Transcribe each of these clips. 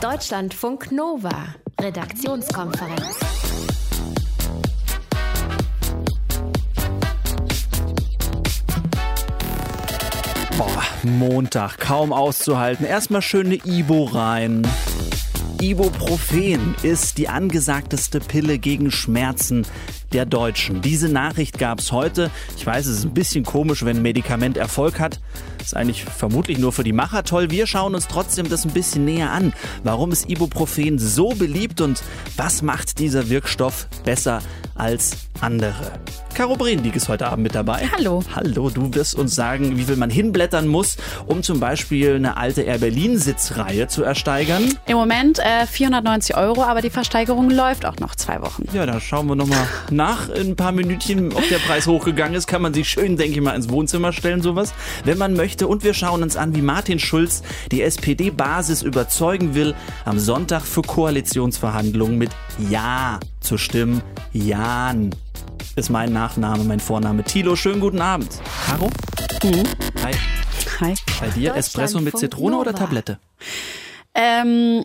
Deutschlandfunk Nova, Redaktionskonferenz. Boah, Montag, kaum auszuhalten. Erstmal schöne Ibo rein. Ibuprofen ist die angesagteste Pille gegen Schmerzen der Deutschen. Diese Nachricht gab es heute. Ich weiß, es ist ein bisschen komisch, wenn ein Medikament Erfolg hat. Ist eigentlich vermutlich nur für die Macher toll. Wir schauen uns trotzdem das ein bisschen näher an. Warum ist Ibuprofen so beliebt und was macht dieser Wirkstoff besser als andere? Caro Brendig ist heute Abend mit dabei. Hallo. Hallo, du wirst uns sagen, wie viel man hinblättern muss, um zum Beispiel eine alte Air Berlin Sitzreihe zu ersteigern. Im Moment äh, 490 Euro, aber die Versteigerung läuft auch noch zwei Wochen. Ja, da schauen wir nochmal nach in ein paar Minütchen, ob der Preis hochgegangen ist. Kann man sich schön, denke ich mal, ins Wohnzimmer stellen, sowas, wenn man möchte. Und wir schauen uns an, wie Martin Schulz die SPD-Basis überzeugen will, am Sonntag für Koalitionsverhandlungen mit Ja zu stimmen. Jan ist mein Nachname, mein Vorname. Tilo, schönen guten Abend. Caro? Mhm. Hi. Hi. Bei dir Espresso mit Zitrone oder Tablette? Ähm,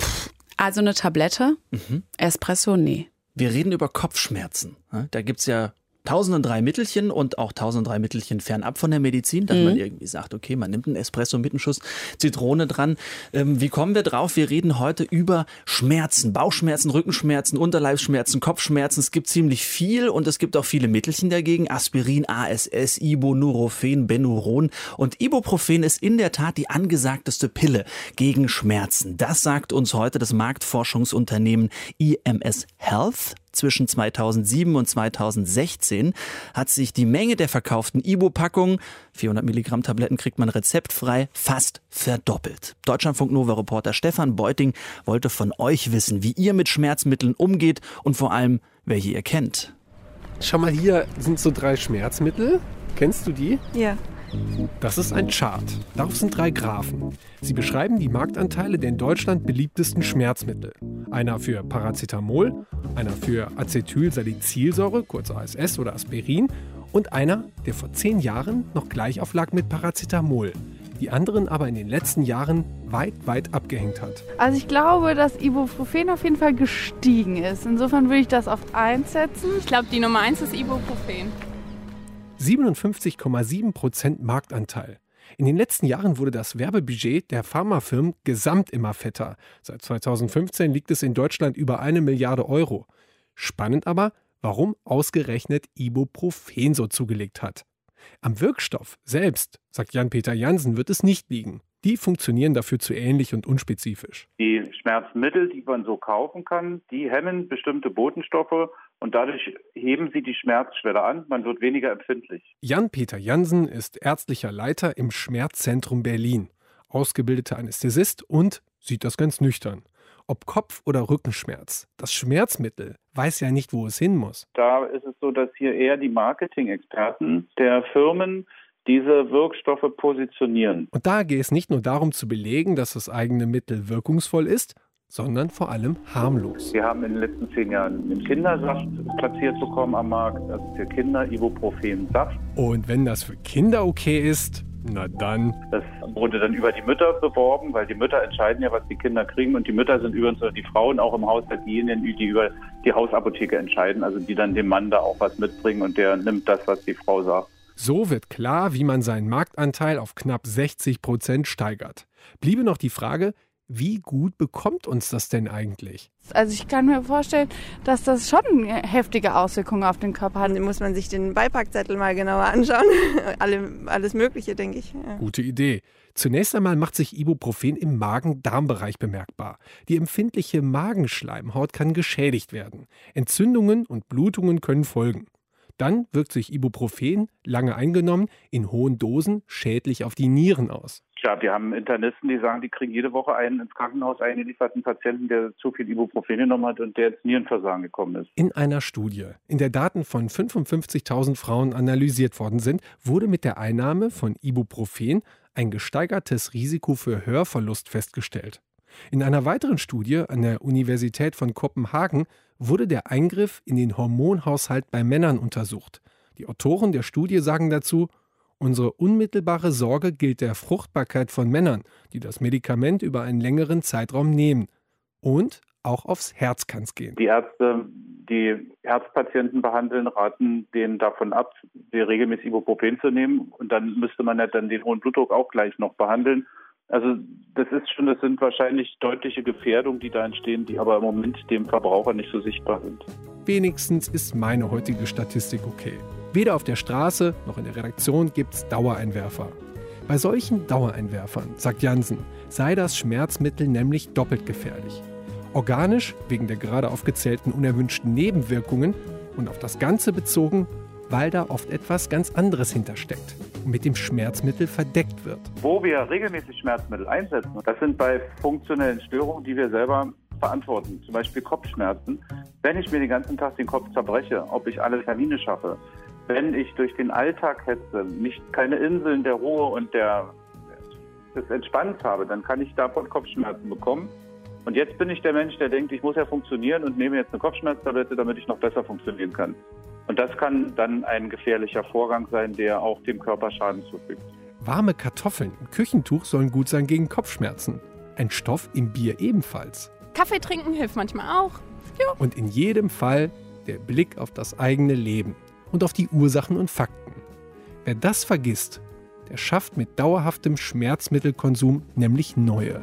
pff, also eine Tablette. Mhm. Espresso, nee. Wir reden über Kopfschmerzen. Da gibt's ja tausend drei Mittelchen und auch tausend drei Mittelchen fernab von der Medizin, dass mhm. man irgendwie sagt, okay, man nimmt einen Espresso mit einem Schuss Zitrone dran. Ähm, wie kommen wir drauf? Wir reden heute über Schmerzen, Bauchschmerzen, Rückenschmerzen, Unterleibsschmerzen, Kopfschmerzen. Es gibt ziemlich viel und es gibt auch viele Mittelchen dagegen. Aspirin, ASS, Ibo, Nurofen, Benuron und Ibuprofen ist in der Tat die angesagteste Pille gegen Schmerzen. Das sagt uns heute das Marktforschungsunternehmen IMS Health zwischen 2007 und 2016 hat sich die Menge der verkauften Ibo-Packungen, 400 Milligramm Tabletten kriegt man rezeptfrei, fast verdoppelt. Deutschlandfunk Nova Reporter Stefan Beuting wollte von euch wissen, wie ihr mit Schmerzmitteln umgeht und vor allem, welche ihr kennt. Schau mal, hier sind so drei Schmerzmittel. Kennst du die? Ja. Das ist ein Chart. Darauf sind drei Graphen. Sie beschreiben die Marktanteile der in Deutschland beliebtesten Schmerzmittel. Einer für Paracetamol, einer für Acetylsalicylsäure, kurz ASS oder Aspirin, und einer, der vor zehn Jahren noch gleich auf lag mit Paracetamol, die anderen aber in den letzten Jahren weit, weit abgehängt hat. Also ich glaube, dass Ibuprofen auf jeden Fall gestiegen ist. Insofern würde ich das auf 1 setzen. Ich glaube, die Nummer 1 ist Ibuprofen. 57,7 Prozent Marktanteil. In den letzten Jahren wurde das Werbebudget der Pharmafirmen gesamt immer fetter. Seit 2015 liegt es in Deutschland über eine Milliarde Euro. Spannend aber, warum ausgerechnet Ibuprofen so zugelegt hat. Am Wirkstoff selbst, sagt Jan-Peter Jansen, wird es nicht liegen. Die funktionieren dafür zu ähnlich und unspezifisch. Die Schmerzmittel, die man so kaufen kann, die hemmen bestimmte Botenstoffe und dadurch heben sie die Schmerzschwelle an. Man wird weniger empfindlich. Jan-Peter Jansen ist ärztlicher Leiter im Schmerzzentrum Berlin, ausgebildeter Anästhesist und sieht das ganz nüchtern. Ob Kopf- oder Rückenschmerz, das Schmerzmittel weiß ja nicht, wo es hin muss. Da ist es so, dass hier eher die Marketing-Experten der Firmen diese Wirkstoffe positionieren. Und da geht es nicht nur darum zu belegen, dass das eigene Mittel wirkungsvoll ist, sondern vor allem harmlos. Wir haben in den letzten zehn Jahren einen Kindersaft platziert bekommen am Markt, also für Kinder Ibuprofen-Saft. Und wenn das für Kinder okay ist, na dann. Das wurde dann über die Mütter beworben, weil die Mütter entscheiden ja, was die Kinder kriegen. Und die Mütter sind übrigens oder die Frauen auch im Haushalt diejenigen, die über die Hausapotheke entscheiden, also die dann dem Mann da auch was mitbringen und der nimmt das, was die Frau sagt. So wird klar, wie man seinen Marktanteil auf knapp 60 Prozent steigert. Bliebe noch die Frage, wie gut bekommt uns das denn eigentlich? Also ich kann mir vorstellen, dass das schon heftige Auswirkungen auf den Körper hat. Dann muss man sich den Beipackzettel mal genauer anschauen. Alle, alles Mögliche, denke ich. Ja. Gute Idee. Zunächst einmal macht sich Ibuprofen im Magen-Darm-Bereich bemerkbar. Die empfindliche Magenschleimhaut kann geschädigt werden. Entzündungen und Blutungen können folgen. Dann wirkt sich Ibuprofen, lange eingenommen, in hohen Dosen schädlich auf die Nieren aus. Ja, wir haben Internisten, die sagen, die kriegen jede Woche einen ins Krankenhaus eingelieferten Patienten, der zu viel Ibuprofen genommen hat und der ins Nierenversagen gekommen ist. In einer Studie, in der Daten von 55.000 Frauen analysiert worden sind, wurde mit der Einnahme von Ibuprofen ein gesteigertes Risiko für Hörverlust festgestellt. In einer weiteren Studie an der Universität von Kopenhagen wurde der Eingriff in den Hormonhaushalt bei Männern untersucht. Die Autoren der Studie sagen dazu, Unsere unmittelbare Sorge gilt der Fruchtbarkeit von Männern, die das Medikament über einen längeren Zeitraum nehmen. Und auch aufs Herz kann es gehen. Die Ärzte, die Herzpatienten behandeln, raten denen davon ab, regelmäßig Ibuprofen zu nehmen. Und dann müsste man ja dann den hohen Blutdruck auch gleich noch behandeln. Also das ist schon, das sind wahrscheinlich deutliche Gefährdungen, die da entstehen, die aber im Moment dem Verbraucher nicht so sichtbar sind. Wenigstens ist meine heutige Statistik okay. Weder auf der Straße noch in der Redaktion gibt es Dauereinwerfer. Bei solchen Dauereinwerfern, sagt Jansen, sei das Schmerzmittel nämlich doppelt gefährlich. Organisch wegen der gerade aufgezählten unerwünschten Nebenwirkungen und auf das Ganze bezogen, weil da oft etwas ganz anderes hintersteckt mit dem Schmerzmittel verdeckt wird. Wo wir regelmäßig Schmerzmittel einsetzen, das sind bei funktionellen Störungen, die wir selber verantworten, zum Beispiel Kopfschmerzen. Wenn ich mir den ganzen Tag den Kopf zerbreche, ob ich alle Termine schaffe, wenn ich durch den Alltag hetze, nicht keine Inseln der Ruhe und der, des Entspannens habe, dann kann ich davon Kopfschmerzen bekommen. Und jetzt bin ich der Mensch, der denkt, ich muss ja funktionieren und nehme jetzt eine Kopfschmerztablette, damit ich noch besser funktionieren kann. Und das kann dann ein gefährlicher Vorgang sein, der auch dem Körper Schaden zufügt. Warme Kartoffeln im Küchentuch sollen gut sein gegen Kopfschmerzen. Ein Stoff im Bier ebenfalls. Kaffee trinken hilft manchmal auch. Jo. Und in jedem Fall der Blick auf das eigene Leben und auf die Ursachen und Fakten. Wer das vergisst, der schafft mit dauerhaftem Schmerzmittelkonsum nämlich neue.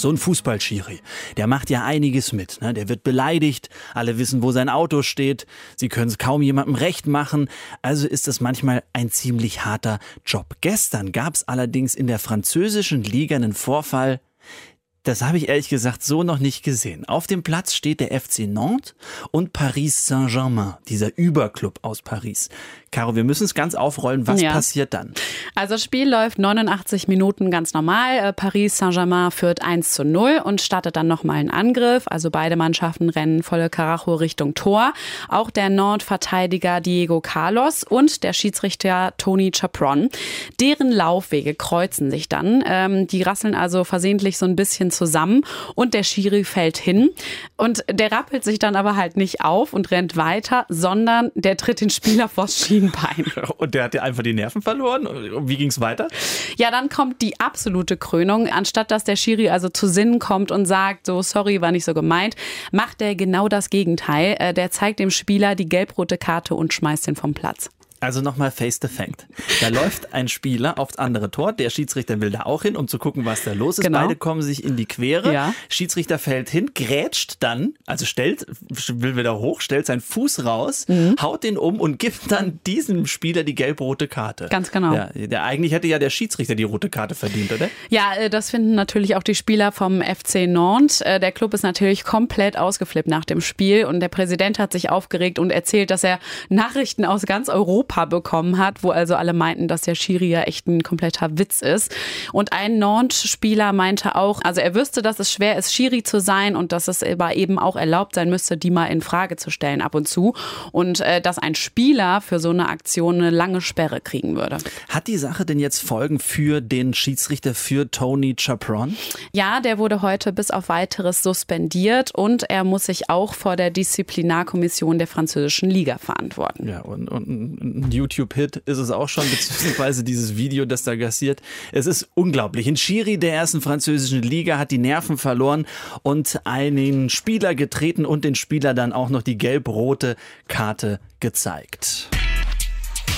So ein Fußballschiri, der macht ja einiges mit. Ne? Der wird beleidigt, alle wissen, wo sein Auto steht, sie können es kaum jemandem recht machen. Also ist das manchmal ein ziemlich harter Job. Gestern gab es allerdings in der französischen Liga einen Vorfall, das habe ich ehrlich gesagt so noch nicht gesehen. Auf dem Platz steht der FC Nantes und Paris Saint-Germain, dieser Überclub aus Paris. Caro, wir müssen es ganz aufrollen. Was ja. passiert dann? Also das Spiel läuft 89 Minuten ganz normal. Äh, Paris Saint-Germain führt 1 zu 0 und startet dann nochmal einen Angriff. Also beide Mannschaften rennen volle Karacho Richtung Tor. Auch der Nord-Verteidiger Diego Carlos und der Schiedsrichter Tony Chapron. Deren Laufwege kreuzen sich dann. Ähm, die rasseln also versehentlich so ein bisschen zusammen und der Schiri fällt hin. Und der rappelt sich dann aber halt nicht auf und rennt weiter, sondern der tritt den Spieler vors Schienbein. Und der hat ja einfach die Nerven verloren? Wie ging es weiter? Ja, dann kommt die absolute Krönung. Anstatt dass der Schiri also zu Sinnen kommt und sagt, so sorry, war nicht so gemeint, macht er genau das Gegenteil. Äh, der zeigt dem Spieler die gelb-rote Karte und schmeißt ihn vom Platz. Also nochmal face the fact. Da läuft ein Spieler aufs andere Tor. Der Schiedsrichter will da auch hin, um zu gucken, was da los ist. Genau. Beide kommen sich in die Quere. Ja. Schiedsrichter fällt hin, grätscht dann, also stellt, will wieder hoch, stellt seinen Fuß raus, mhm. haut den um und gibt dann diesem Spieler die gelb-rote Karte. Ganz genau. Ja, der, eigentlich hätte ja der Schiedsrichter die rote Karte verdient, oder? Ja, äh, das finden natürlich auch die Spieler vom FC Nantes. Äh, der Club ist natürlich komplett ausgeflippt nach dem Spiel und der Präsident hat sich aufgeregt und erzählt, dass er Nachrichten aus ganz Europa Europa bekommen hat, wo also alle meinten, dass der Schiri ja echt ein kompletter Witz ist. Und ein Nantes-Spieler meinte auch, also er wüsste, dass es schwer ist, Schiri zu sein und dass es aber eben auch erlaubt sein müsste, die mal in Frage zu stellen ab und zu. Und äh, dass ein Spieler für so eine Aktion eine lange Sperre kriegen würde. Hat die Sache denn jetzt Folgen für den Schiedsrichter, für Tony Chapron? Ja, der wurde heute bis auf weiteres suspendiert und er muss sich auch vor der Disziplinarkommission der französischen Liga verantworten. Ja, und, und YouTube-Hit ist es auch schon, beziehungsweise dieses Video, das da gassiert. Es ist unglaublich. Ein Schiri der ersten französischen Liga hat die Nerven verloren und einen Spieler getreten und den Spieler dann auch noch die gelb-rote Karte gezeigt.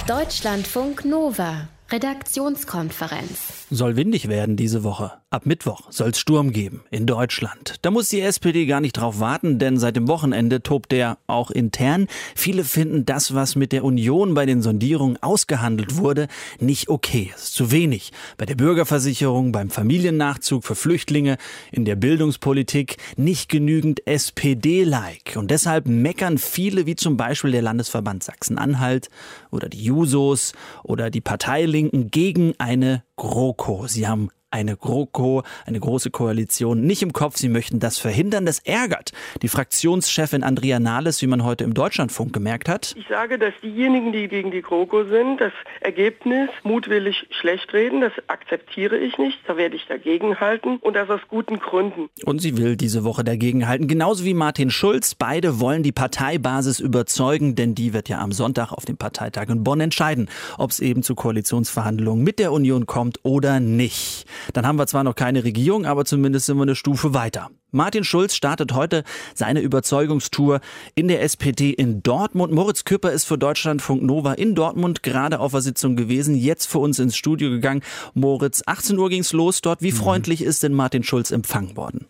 Deutschlandfunk Nova. Redaktionskonferenz. Soll windig werden diese Woche. Ab Mittwoch soll es Sturm geben in Deutschland. Da muss die SPD gar nicht drauf warten, denn seit dem Wochenende tobt der auch intern. Viele finden das, was mit der Union bei den Sondierungen ausgehandelt wurde, nicht okay. Es ist zu wenig. Bei der Bürgerversicherung, beim Familiennachzug für Flüchtlinge, in der Bildungspolitik nicht genügend SPD-like. Und deshalb meckern viele, wie zum Beispiel der Landesverband Sachsen-Anhalt oder die Jusos oder die Parteilinken gegen eine GroKo. Sie haben eine GroKo, eine große Koalition nicht im Kopf. Sie möchten das verhindern. Das ärgert die Fraktionschefin Andrea Nahles, wie man heute im Deutschlandfunk gemerkt hat. Ich sage, dass diejenigen, die gegen die GroKo sind, das Ergebnis mutwillig schlecht reden. Das akzeptiere ich nicht. Da werde ich dagegen halten und das aus guten Gründen. Und sie will diese Woche dagegen halten, genauso wie Martin Schulz. Beide wollen die Parteibasis überzeugen, denn die wird ja am Sonntag auf dem Parteitag in Bonn entscheiden, ob es eben zu Koalitionsverhandlungen mit der Union kommt oder nicht. Dann haben wir zwar noch keine Regierung, aber zumindest sind wir eine Stufe weiter. Martin Schulz startet heute seine Überzeugungstour in der SPD in Dortmund. Moritz Küpper ist für Deutschlandfunk Nova in Dortmund gerade auf der Sitzung gewesen, jetzt für uns ins Studio gegangen. Moritz, 18 Uhr ging's los dort. Wie mhm. freundlich ist denn Martin Schulz empfangen worden?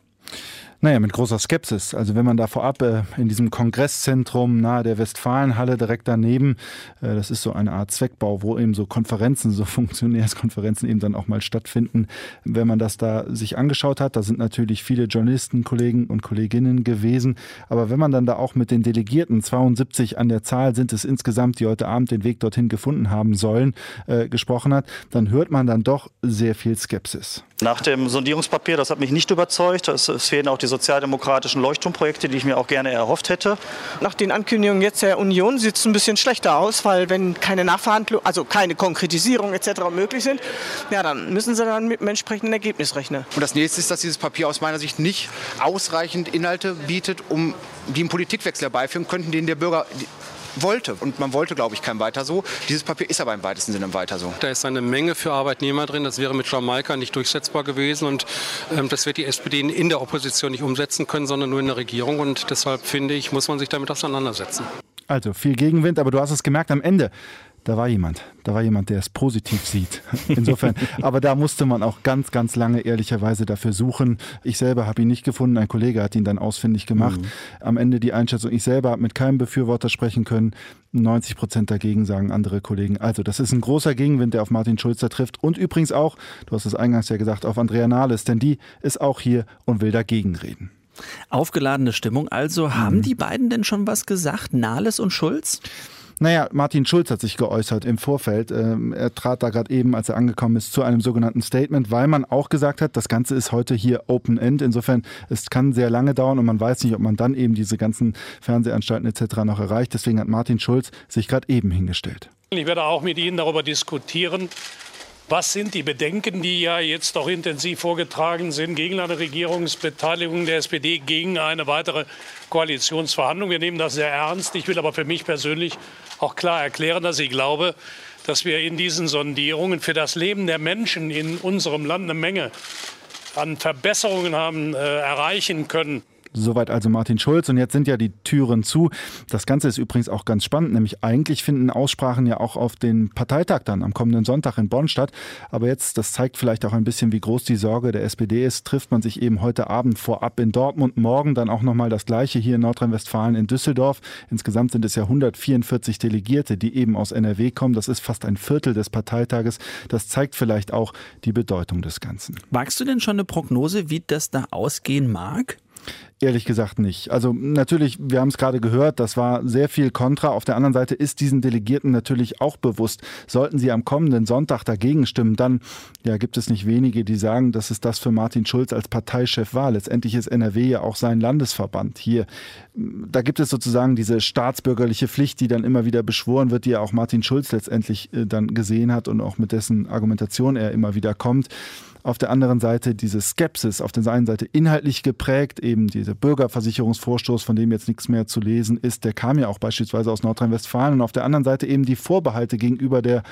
Naja, mit großer Skepsis. Also wenn man da vorab äh, in diesem Kongresszentrum nahe der Westfalenhalle direkt daneben, äh, das ist so eine Art Zweckbau, wo eben so Konferenzen, so Funktionärskonferenzen eben dann auch mal stattfinden. Wenn man das da sich angeschaut hat, da sind natürlich viele Journalisten, Kollegen und Kolleginnen gewesen. Aber wenn man dann da auch mit den Delegierten, 72 an der Zahl sind es insgesamt, die heute Abend den Weg dorthin gefunden haben sollen, äh, gesprochen hat, dann hört man dann doch sehr viel Skepsis. Nach dem Sondierungspapier, das hat mich nicht überzeugt. Es, es fehlen auch die sozialdemokratischen Leuchtturmprojekte, die ich mir auch gerne erhofft hätte. Nach den Ankündigungen jetzt der Union sieht es ein bisschen schlechter aus, weil wenn keine Nachverhandlung, also keine Konkretisierung etc. möglich sind, ja, dann müssen sie dann mit einem entsprechenden Ergebnis rechnen. Und das nächste ist, dass dieses Papier aus meiner Sicht nicht ausreichend Inhalte bietet, um die einen Politikwechsel herbeiführen könnten, den der Bürger wollte. Und man wollte, glaube ich, kein Weiter so. Dieses Papier ist aber im weitesten Sinne Weiter so. Da ist eine Menge für Arbeitnehmer drin. Das wäre mit Jamaika nicht durchsetzbar gewesen. Und ähm, das wird die SPD in der Opposition nicht umsetzen können, sondern nur in der Regierung. Und deshalb finde ich, muss man sich damit auseinandersetzen. Also viel Gegenwind, aber du hast es gemerkt am Ende da war jemand, da war jemand, der es positiv sieht. Insofern, aber da musste man auch ganz, ganz lange ehrlicherweise dafür suchen. Ich selber habe ihn nicht gefunden, ein Kollege hat ihn dann ausfindig gemacht. Mhm. Am Ende die Einschätzung, ich selber habe mit keinem Befürworter sprechen können. 90 Prozent dagegen sagen andere Kollegen. Also das ist ein großer Gegenwind, der auf Martin Schulzer trifft. Und übrigens auch, du hast es eingangs ja gesagt, auf Andrea Nahles, denn die ist auch hier und will dagegen reden. Aufgeladene Stimmung. Also mhm. haben die beiden denn schon was gesagt, Nahles und Schulz? Naja, Martin Schulz hat sich geäußert im Vorfeld. Ähm, er trat da gerade eben, als er angekommen ist, zu einem sogenannten Statement, weil man auch gesagt hat, das Ganze ist heute hier Open End. Insofern, es kann sehr lange dauern und man weiß nicht, ob man dann eben diese ganzen Fernsehanstalten etc. noch erreicht. Deswegen hat Martin Schulz sich gerade eben hingestellt. Ich werde auch mit Ihnen darüber diskutieren, was sind die Bedenken, die ja jetzt auch intensiv vorgetragen sind gegen eine Regierungsbeteiligung der SPD, gegen eine weitere Koalitionsverhandlung? Wir nehmen das sehr ernst. Ich will aber für mich persönlich auch klar erklären, dass ich glaube, dass wir in diesen Sondierungen für das Leben der Menschen in unserem Land eine Menge an Verbesserungen haben äh, erreichen können. Soweit also Martin Schulz. Und jetzt sind ja die Türen zu. Das Ganze ist übrigens auch ganz spannend, nämlich eigentlich finden Aussprachen ja auch auf den Parteitag dann am kommenden Sonntag in Bonn statt. Aber jetzt, das zeigt vielleicht auch ein bisschen, wie groß die Sorge der SPD ist, trifft man sich eben heute Abend vorab in Dortmund. Morgen dann auch nochmal das Gleiche hier in Nordrhein-Westfalen in Düsseldorf. Insgesamt sind es ja 144 Delegierte, die eben aus NRW kommen. Das ist fast ein Viertel des Parteitages. Das zeigt vielleicht auch die Bedeutung des Ganzen. Magst du denn schon eine Prognose, wie das da ausgehen mag? Ehrlich gesagt nicht. Also natürlich, wir haben es gerade gehört, das war sehr viel Kontra. Auf der anderen Seite ist diesen Delegierten natürlich auch bewusst, sollten sie am kommenden Sonntag dagegen stimmen, dann ja, gibt es nicht wenige, die sagen, dass es das für Martin Schulz als Parteichef war. Letztendlich ist NRW ja auch sein Landesverband hier. Da gibt es sozusagen diese staatsbürgerliche Pflicht, die dann immer wieder beschworen wird, die ja auch Martin Schulz letztendlich äh, dann gesehen hat und auch mit dessen Argumentation er immer wieder kommt. Auf der anderen Seite diese Skepsis, auf der einen Seite inhaltlich geprägt, eben dieser Bürgerversicherungsvorstoß, von dem jetzt nichts mehr zu lesen ist, der kam ja auch beispielsweise aus Nordrhein-Westfalen. Und auf der anderen Seite eben die Vorbehalte gegenüber der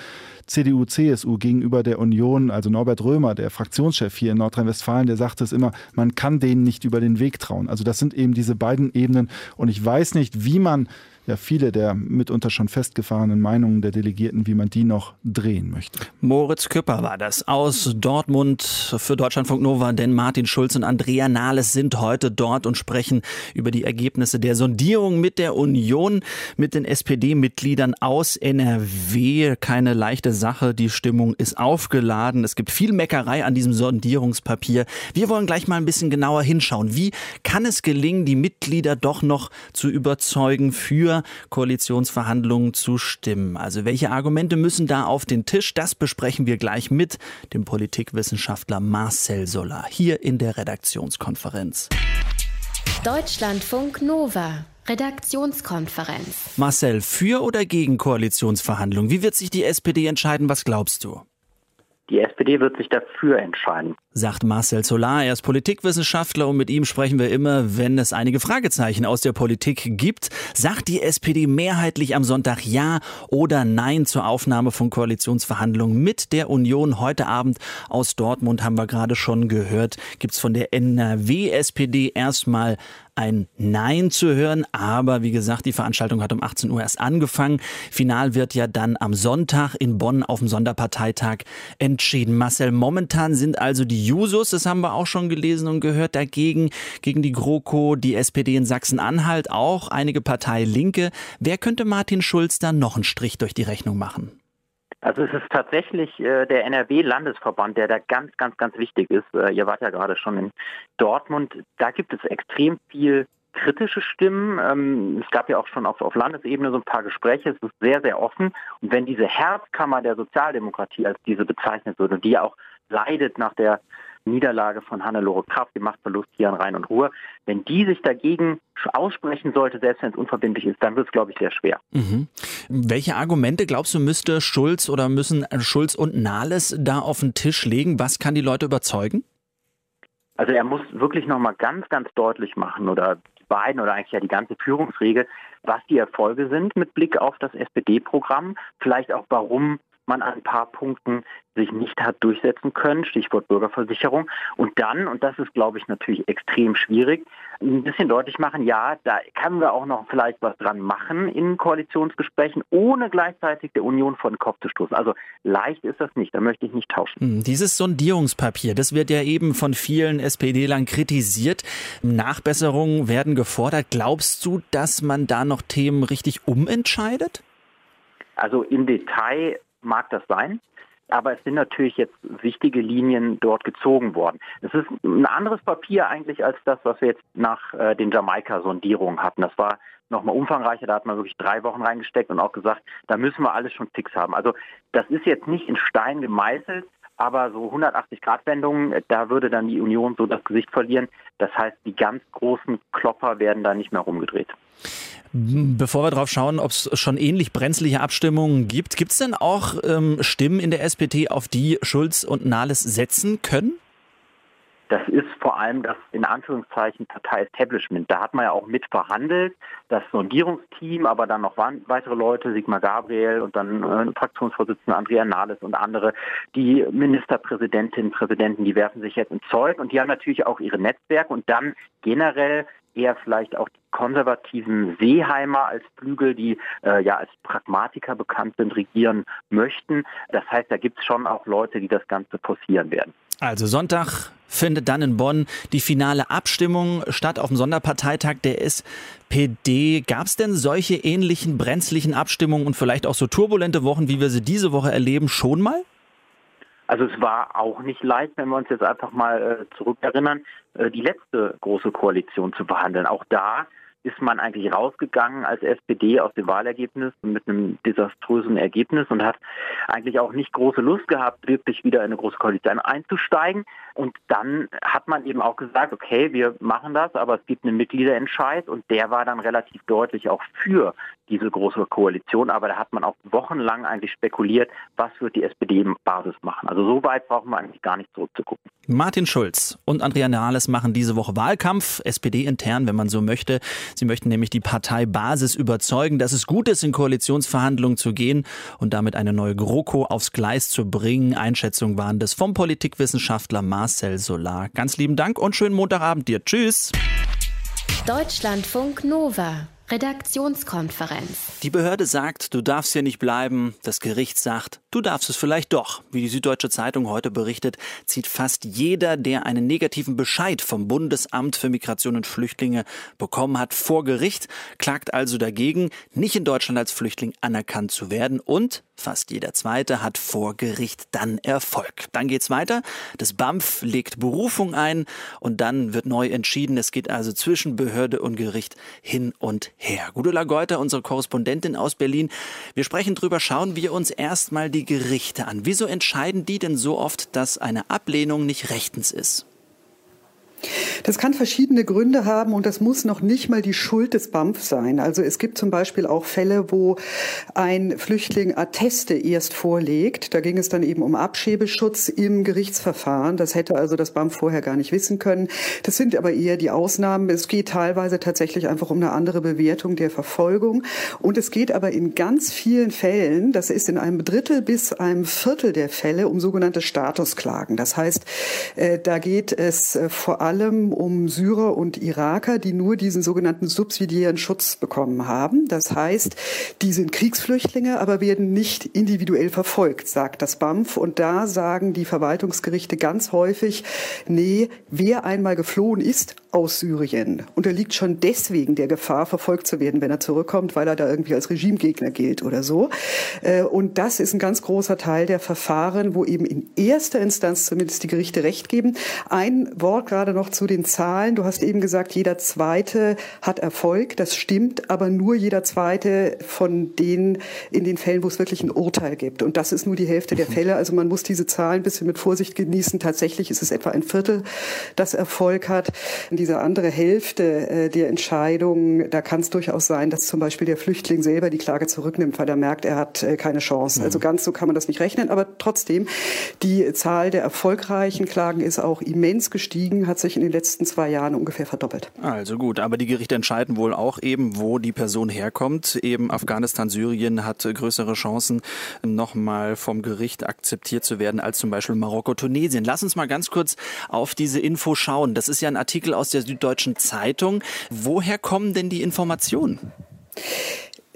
CDU, CSU, gegenüber der Union, also Norbert Römer, der Fraktionschef hier in Nordrhein-Westfalen, der sagte es immer, man kann denen nicht über den Weg trauen. Also das sind eben diese beiden Ebenen. Und ich weiß nicht, wie man ja viele der mitunter schon festgefahrenen Meinungen der Delegierten, wie man die noch drehen möchte. Moritz Küpper war das aus Dortmund für Deutschlandfunk Nova, denn Martin Schulz und Andrea Nahles sind heute dort und sprechen über die Ergebnisse der Sondierung mit der Union, mit den SPD-Mitgliedern aus NRW. Keine leichte Sache, die Stimmung ist aufgeladen. Es gibt viel Meckerei an diesem Sondierungspapier. Wir wollen gleich mal ein bisschen genauer hinschauen. Wie kann es gelingen, die Mitglieder doch noch zu überzeugen für Koalitionsverhandlungen zu stimmen. Also welche Argumente müssen da auf den Tisch? Das besprechen wir gleich mit dem Politikwissenschaftler Marcel Solar hier in der Redaktionskonferenz. Deutschlandfunk Nova. Redaktionskonferenz. Marcel, für oder gegen Koalitionsverhandlungen? Wie wird sich die SPD entscheiden? Was glaubst du? Die SPD wird sich dafür entscheiden. Sagt Marcel Solar. Er ist Politikwissenschaftler und mit ihm sprechen wir immer, wenn es einige Fragezeichen aus der Politik gibt. Sagt die SPD mehrheitlich am Sonntag Ja oder Nein zur Aufnahme von Koalitionsverhandlungen mit der Union? Heute Abend aus Dortmund haben wir gerade schon gehört, gibt es von der NRW-SPD erstmal ein Nein zu hören. Aber wie gesagt, die Veranstaltung hat um 18 Uhr erst angefangen. Final wird ja dann am Sonntag in Bonn auf dem Sonderparteitag entschieden. Marcel, momentan sind also die Jusos, das haben wir auch schon gelesen und gehört, dagegen, gegen die GroKo, die SPD in Sachsen-Anhalt auch, einige Partei Linke. Wer könnte Martin Schulz dann noch einen Strich durch die Rechnung machen? Also es ist tatsächlich äh, der NRW-Landesverband, der da ganz, ganz, ganz wichtig ist. Äh, ihr wart ja gerade schon in Dortmund. Da gibt es extrem viel kritische Stimmen. Ähm, es gab ja auch schon auf, auf Landesebene so ein paar Gespräche. Es ist sehr, sehr offen. Und wenn diese Herzkammer der Sozialdemokratie als diese bezeichnet wird und die auch leidet nach der Niederlage von Hannelore Kraft, dem Machtverlust hier an Rhein und Ruhr. Wenn die sich dagegen aussprechen sollte, selbst wenn es unverbindlich ist, dann wird es, glaube ich, sehr schwer. Mhm. Welche Argumente glaubst du, müsste Schulz oder müssen Schulz und Nahles da auf den Tisch legen? Was kann die Leute überzeugen? Also er muss wirklich nochmal ganz, ganz deutlich machen oder die beiden oder eigentlich ja die ganze Führungsregel, was die Erfolge sind mit Blick auf das SPD-Programm, vielleicht auch warum man an ein paar Punkten sich nicht hat durchsetzen können, Stichwort Bürgerversicherung. Und dann, und das ist, glaube ich, natürlich extrem schwierig, ein bisschen deutlich machen, ja, da können wir auch noch vielleicht was dran machen in Koalitionsgesprächen, ohne gleichzeitig der Union vor den Kopf zu stoßen. Also leicht ist das nicht, da möchte ich nicht tauschen. Hm, dieses Sondierungspapier, das wird ja eben von vielen SPD-Lern kritisiert. Nachbesserungen werden gefordert. Glaubst du, dass man da noch Themen richtig umentscheidet? Also im Detail mag das sein. Aber es sind natürlich jetzt wichtige Linien dort gezogen worden. Es ist ein anderes Papier eigentlich als das, was wir jetzt nach äh, den Jamaika-Sondierungen hatten. Das war nochmal umfangreicher, da hat man wirklich drei Wochen reingesteckt und auch gesagt, da müssen wir alles schon fix haben. Also das ist jetzt nicht in Stein gemeißelt, aber so 180-Grad-Wendungen, da würde dann die Union so das Gesicht verlieren. Das heißt, die ganz großen Klopper werden da nicht mehr rumgedreht. Bevor wir drauf schauen, ob es schon ähnlich brenzliche Abstimmungen gibt, gibt es denn auch ähm, Stimmen in der SPD, auf die Schulz und Nahles setzen können? Das ist vor allem das in Anführungszeichen Partei-Establishment. Da hat man ja auch mit verhandelt, das Sondierungsteam, aber dann noch weitere Leute, Sigmar Gabriel und dann äh, Fraktionsvorsitzende Andrea Nahles und andere. Die Ministerpräsidentinnen, Präsidenten, die werfen sich jetzt ins Zeug und die haben natürlich auch ihre Netzwerke und dann generell eher vielleicht auch die konservativen Seeheimer als Flügel, die äh, ja als Pragmatiker bekannt sind, regieren möchten. Das heißt, da gibt es schon auch Leute, die das Ganze forcieren werden. Also Sonntag findet dann in Bonn die finale Abstimmung statt auf dem Sonderparteitag der SPD. Gab es denn solche ähnlichen brenzlichen Abstimmungen und vielleicht auch so turbulente Wochen, wie wir sie diese Woche erleben, schon mal? Also es war auch nicht leicht, wenn wir uns jetzt einfach mal äh, zurückerinnern, äh, die letzte große Koalition zu behandeln. Auch da ist man eigentlich rausgegangen als SPD aus dem Wahlergebnis mit einem desaströsen Ergebnis und hat eigentlich auch nicht große Lust gehabt, wirklich wieder in eine große Koalition einzusteigen. Und dann hat man eben auch gesagt, okay, wir machen das, aber es gibt einen Mitgliederentscheid und der war dann relativ deutlich auch für diese große Koalition. Aber da hat man auch wochenlang eigentlich spekuliert, was wird die SPD im Basis machen. Also so weit brauchen wir eigentlich gar nicht zurückzugucken. Martin Schulz und Andrea Nahles machen diese Woche Wahlkampf, SPD intern, wenn man so möchte. Sie möchten nämlich die Parteibasis überzeugen, dass es gut ist, in Koalitionsverhandlungen zu gehen und damit eine neue GroKo aufs Gleis zu bringen. Einschätzung waren das vom Politikwissenschaftler Marcel Solar. Ganz lieben Dank und schönen Montagabend dir. Tschüss. Deutschlandfunk Nova. Redaktionskonferenz. Die Behörde sagt, du darfst hier nicht bleiben. Das Gericht sagt, Du darfst es vielleicht doch. Wie die Süddeutsche Zeitung heute berichtet, zieht fast jeder, der einen negativen Bescheid vom Bundesamt für Migration und Flüchtlinge bekommen hat, vor Gericht, klagt also dagegen, nicht in Deutschland als Flüchtling anerkannt zu werden und fast jeder Zweite hat vor Gericht dann Erfolg. Dann geht's weiter. Das BAMF legt Berufung ein und dann wird neu entschieden. Es geht also zwischen Behörde und Gericht hin und her. Gudula Geuter, unsere Korrespondentin aus Berlin. Wir sprechen drüber, schauen wir uns erstmal die Gerichte an. Wieso entscheiden die denn so oft, dass eine Ablehnung nicht rechtens ist? Das kann verschiedene Gründe haben und das muss noch nicht mal die Schuld des BAMF sein. Also es gibt zum Beispiel auch Fälle, wo ein Flüchtling Atteste erst vorlegt. Da ging es dann eben um Abschiebeschutz im Gerichtsverfahren. Das hätte also das BAMF vorher gar nicht wissen können. Das sind aber eher die Ausnahmen. Es geht teilweise tatsächlich einfach um eine andere Bewertung der Verfolgung. Und es geht aber in ganz vielen Fällen, das ist in einem Drittel bis einem Viertel der Fälle, um sogenannte Statusklagen. Das heißt, äh, da geht es äh, vor allem allem um Syrer und Iraker, die nur diesen sogenannten subsidiären Schutz bekommen haben. Das heißt, die sind Kriegsflüchtlinge, aber werden nicht individuell verfolgt, sagt das BAMF. Und da sagen die Verwaltungsgerichte ganz häufig, nee, wer einmal geflohen ist aus Syrien, unterliegt schon deswegen der Gefahr, verfolgt zu werden, wenn er zurückkommt, weil er da irgendwie als Regimegegner gilt oder so. Äh, und das ist ein ganz großer Teil der Verfahren, wo eben in erster Instanz zumindest die Gerichte Recht geben. Ein Wort gerade noch noch zu den Zahlen. Du hast eben gesagt, jeder Zweite hat Erfolg. Das stimmt, aber nur jeder Zweite von denen in den Fällen, wo es wirklich ein Urteil gibt. Und das ist nur die Hälfte der mhm. Fälle. Also man muss diese Zahlen ein bisschen mit Vorsicht genießen. Tatsächlich ist es etwa ein Viertel, das Erfolg hat. Und diese andere Hälfte äh, der Entscheidungen, da kann es durchaus sein, dass zum Beispiel der Flüchtling selber die Klage zurücknimmt, weil er merkt, er hat äh, keine Chance. Also mhm. ganz so kann man das nicht rechnen. Aber trotzdem, die Zahl der erfolgreichen Klagen ist auch immens gestiegen, hat sich sich in den letzten zwei Jahren ungefähr verdoppelt. Also gut, aber die Gerichte entscheiden wohl auch eben, wo die Person herkommt. Eben Afghanistan, Syrien hat größere Chancen, nochmal vom Gericht akzeptiert zu werden als zum Beispiel Marokko, Tunesien. Lass uns mal ganz kurz auf diese Info schauen. Das ist ja ein Artikel aus der Süddeutschen Zeitung. Woher kommen denn die Informationen?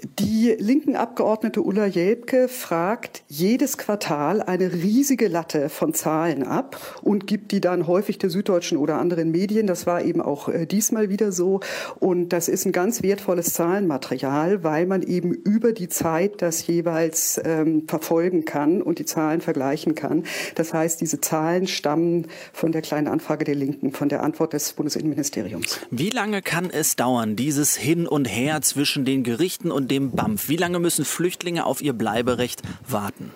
Die linken Abgeordnete Ulla Jelpke fragt jedes Quartal eine riesige Latte von Zahlen ab und gibt die dann häufig der Süddeutschen oder anderen Medien. Das war eben auch äh, diesmal wieder so. Und das ist ein ganz wertvolles Zahlenmaterial, weil man eben über die Zeit das jeweils ähm, verfolgen kann und die Zahlen vergleichen kann. Das heißt, diese Zahlen stammen von der kleinen Anfrage der Linken, von der Antwort des Bundesinnenministeriums. Wie lange kann es dauern, dieses Hin und Her zwischen den Gerichten und dem BAMF? Wie lange müssen Flüchtlinge auf ihr Bleiberecht warten?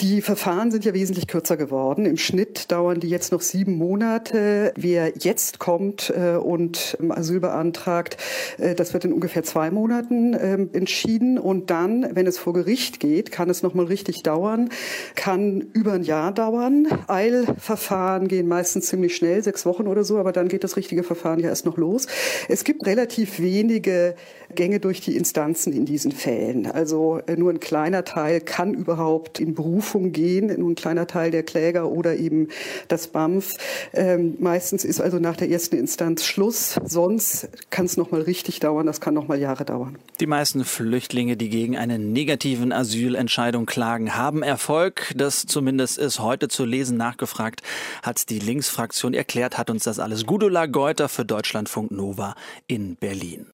Die Verfahren sind ja wesentlich kürzer geworden. Im Schnitt dauern die jetzt noch sieben Monate. Wer jetzt kommt äh, und Asyl beantragt, äh, das wird in ungefähr zwei Monaten äh, entschieden. Und dann, wenn es vor Gericht geht, kann es noch mal richtig dauern, kann über ein Jahr dauern. Eilverfahren gehen meistens ziemlich schnell, sechs Wochen oder so, aber dann geht das richtige Verfahren ja erst noch los. Es gibt relativ wenige Gänge durch die Instanzen in diesen Fällen. Also äh, nur ein kleiner Teil kann überhaupt in Beruf Berufung gehen, nur ein kleiner Teil der Kläger oder eben das BAMF. Ähm, meistens ist also nach der ersten Instanz Schluss. Sonst kann es noch mal richtig dauern. Das kann noch mal Jahre dauern. Die meisten Flüchtlinge, die gegen eine negativen Asylentscheidung klagen, haben Erfolg. Das zumindest ist heute zu lesen. Nachgefragt hat die Linksfraktion erklärt, hat uns das alles Gudula Geuter für Deutschlandfunk Nova in Berlin.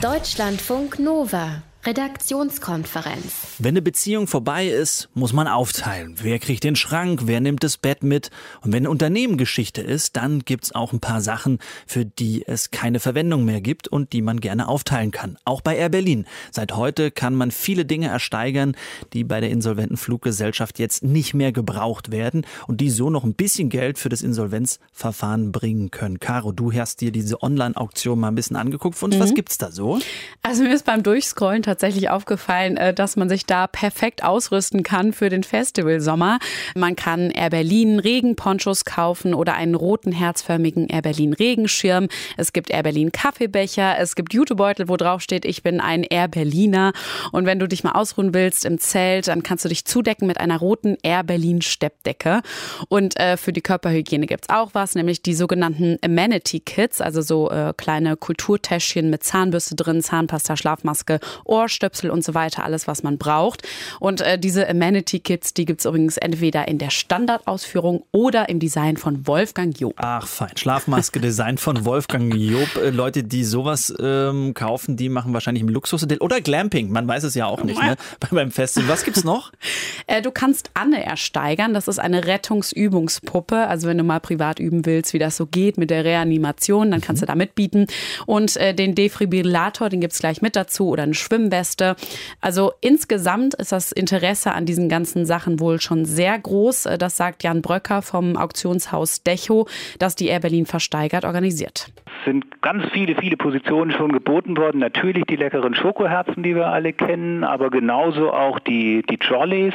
Deutschlandfunk Nova Redaktionskonferenz. Wenn eine Beziehung vorbei ist, muss man aufteilen. Wer kriegt den Schrank, wer nimmt das Bett mit? Und wenn eine Unternehmengeschichte ist, dann gibt's auch ein paar Sachen, für die es keine Verwendung mehr gibt und die man gerne aufteilen kann. Auch bei Air Berlin. Seit heute kann man viele Dinge ersteigern, die bei der insolventen Fluggesellschaft jetzt nicht mehr gebraucht werden und die so noch ein bisschen Geld für das Insolvenzverfahren bringen können. Caro, du hast dir diese Online-Auktion mal ein bisschen angeguckt. Für uns, mhm. was gibt's da so? Also mir ist beim Durchscrollen tatsächlich aufgefallen, äh, dass man sich da perfekt ausrüsten kann für den Festivalsommer. Man kann Air Berlin Regenponchos kaufen oder einen roten herzförmigen Air Berlin Regenschirm. Es gibt Air Berlin Kaffeebecher, es gibt Jutebeutel, wo drauf steht, ich bin ein Air Berliner. Und wenn du dich mal ausruhen willst im Zelt, dann kannst du dich zudecken mit einer roten Air Berlin Steppdecke. Und äh, für die Körperhygiene gibt es auch was, nämlich die sogenannten Amenity Kits, also so äh, kleine Kulturtäschchen mit Zahnbürste drin, Zahnpasta, Schlafmaske, Ohr Ohrstöpsel und so weiter, alles, was man braucht. Und äh, diese Amenity-Kits, die gibt es übrigens entweder in der Standardausführung oder im Design von Wolfgang Job. Ach, fein. Schlafmaske, Design von Wolfgang Job. Äh, Leute, die sowas ähm, kaufen, die machen wahrscheinlich im Luxushotel oder Glamping. Man weiß es ja auch nicht, ne? Beim Festival. Was gibt's noch? Äh, du kannst Anne ersteigern. Das ist eine Rettungsübungspuppe. Also wenn du mal privat üben willst, wie das so geht mit der Reanimation, dann kannst mhm. du da mitbieten. Und äh, den Defibrillator, den gibt's gleich mit dazu oder eine Schwimmweste. Also insgesamt ist das Interesse an diesen ganzen Sachen wohl schon sehr groß. Äh, das sagt Jan Bröcker vom Auktionshaus Decho, das die Air Berlin versteigert organisiert sind ganz viele, viele Positionen schon geboten worden. Natürlich die leckeren Schokoherzen, die wir alle kennen, aber genauso auch die, die Trolleys,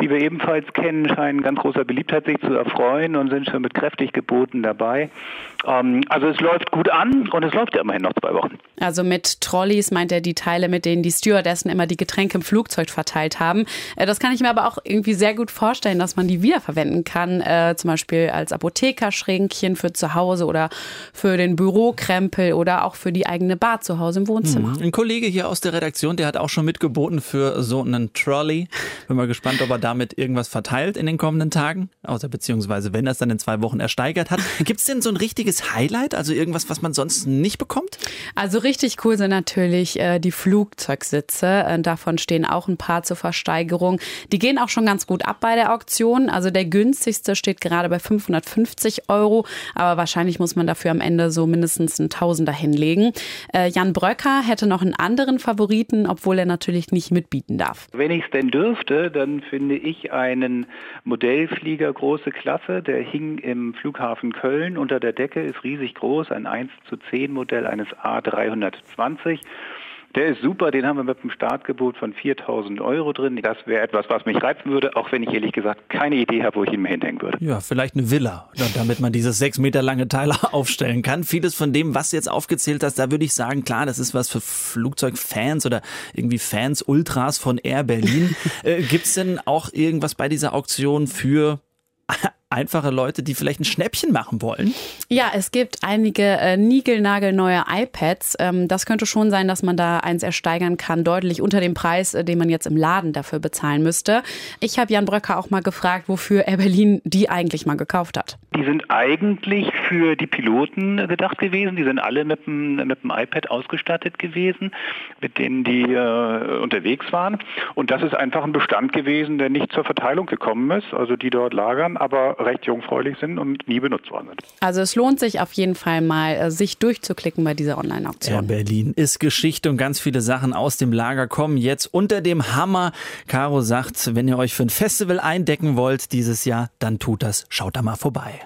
die wir ebenfalls kennen, scheinen ganz großer Beliebtheit sich zu erfreuen und sind schon mit kräftig geboten dabei. Ähm, also es läuft gut an und es läuft ja immerhin noch zwei Wochen. Also mit Trolleys meint er die Teile, mit denen die Stewardessen immer die Getränke im Flugzeug verteilt haben. Äh, das kann ich mir aber auch irgendwie sehr gut vorstellen, dass man die wiederverwenden kann, äh, zum Beispiel als Apothekerschränkchen für zu Hause oder für den Bürokrempel oder auch für die eigene Bar zu Hause im Wohnzimmer. Hm. Ein Kollege hier aus der Redaktion, der hat auch schon mitgeboten für so einen Trolley. Bin mal gespannt, ob er damit irgendwas verteilt in den kommenden Tagen. Außer beziehungsweise, wenn er es dann in zwei Wochen ersteigert hat. Gibt es denn so ein richtiges Highlight? Also irgendwas, was man sonst nicht bekommt? Also richtig cool sind natürlich äh, die Flugzeugsitze. Äh, davon stehen auch ein paar zur Versteigerung. Die gehen auch schon ganz gut ab bei der Auktion. Also der günstigste steht gerade bei 550 Euro. Aber wahrscheinlich muss man dafür am Ende so mindestens einen Tausender hinlegen. Äh, Jan Bröcker hätte noch einen anderen Favoriten, obwohl er natürlich nicht mitbieten darf. Wenn ich es denn dürfte, dann finde ich einen Modellflieger große Klasse. Der hing im Flughafen Köln unter der Decke ist riesig groß, ein 1 zu 10 Modell eines A320. Der ist super, den haben wir mit einem Startgebot von 4000 Euro drin. Das wäre etwas, was mich reizen würde, auch wenn ich ehrlich gesagt keine Idee habe, wo ich ihn mir hinhängen würde. Ja, vielleicht eine Villa, damit man dieses sechs Meter lange Teil aufstellen kann. Vieles von dem, was jetzt aufgezählt hast, da würde ich sagen, klar, das ist was für Flugzeugfans oder irgendwie Fans, Ultras von Air Berlin. äh, Gibt es denn auch irgendwas bei dieser Auktion für einfache Leute, die vielleicht ein Schnäppchen machen wollen? Ja, es gibt einige äh, niegelnagelneue iPads. Ähm, das könnte schon sein, dass man da eins ersteigern kann, deutlich unter dem Preis, äh, den man jetzt im Laden dafür bezahlen müsste. Ich habe Jan Bröcker auch mal gefragt, wofür er Berlin die eigentlich mal gekauft hat. Die sind eigentlich für die Piloten gedacht gewesen. Die sind alle mit dem, mit dem iPad ausgestattet gewesen, mit denen die äh, unterwegs waren. Und das ist einfach ein Bestand gewesen, der nicht zur Verteilung gekommen ist, also die dort lagern, aber recht jungfräulich sind und nie benutzt worden sind. Also es lohnt sich auf jeden Fall mal, äh, sich durchzuklicken bei dieser Online-Auktion. Ja, Berlin ist Geschichte und ganz viele Sachen aus dem Lager kommen jetzt unter dem Hammer. Caro sagt, wenn ihr euch für ein Festival eindecken wollt dieses Jahr, dann tut das. Schaut da mal vorbei.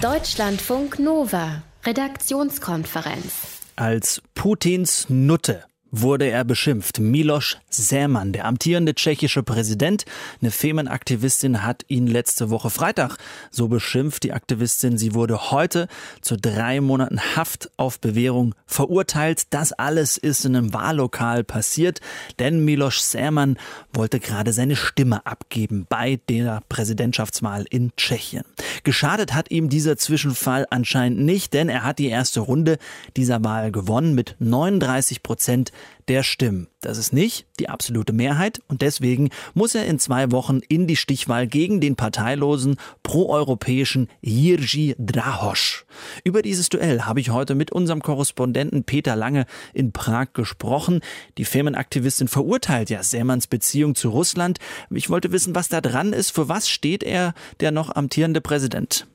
Deutschlandfunk Nova, Redaktionskonferenz. Als Putins Nutte wurde er beschimpft. Miloš Zeman, der amtierende tschechische Präsident, eine Femenaktivistin, hat ihn letzte Woche Freitag so beschimpft. Die Aktivistin, sie wurde heute zu drei Monaten Haft auf Bewährung verurteilt. Das alles ist in einem Wahllokal passiert, denn Miloš Zeman wollte gerade seine Stimme abgeben bei der Präsidentschaftswahl in Tschechien. Geschadet hat ihm dieser Zwischenfall anscheinend nicht, denn er hat die erste Runde dieser Wahl gewonnen mit 39 Prozent der Stimmen. Das ist nicht die absolute Mehrheit und deswegen muss er in zwei Wochen in die Stichwahl gegen den parteilosen proeuropäischen Jirji Drahosch. Über dieses Duell habe ich heute mit unserem Korrespondenten Peter Lange in Prag gesprochen. Die Firmenaktivistin verurteilt ja Semans Beziehung zu Russland. Ich wollte wissen, was da dran ist. Für was steht er, der noch amtierende Präsident?